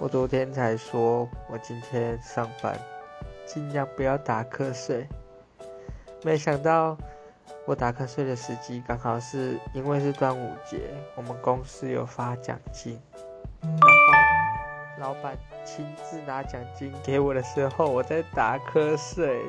我昨天才说我今天上班尽量不要打瞌睡。没想到我打瞌睡的时机刚好是因为是端午节我们公司有发奖金然后老板亲自拿奖金给我的时候我在打瞌睡。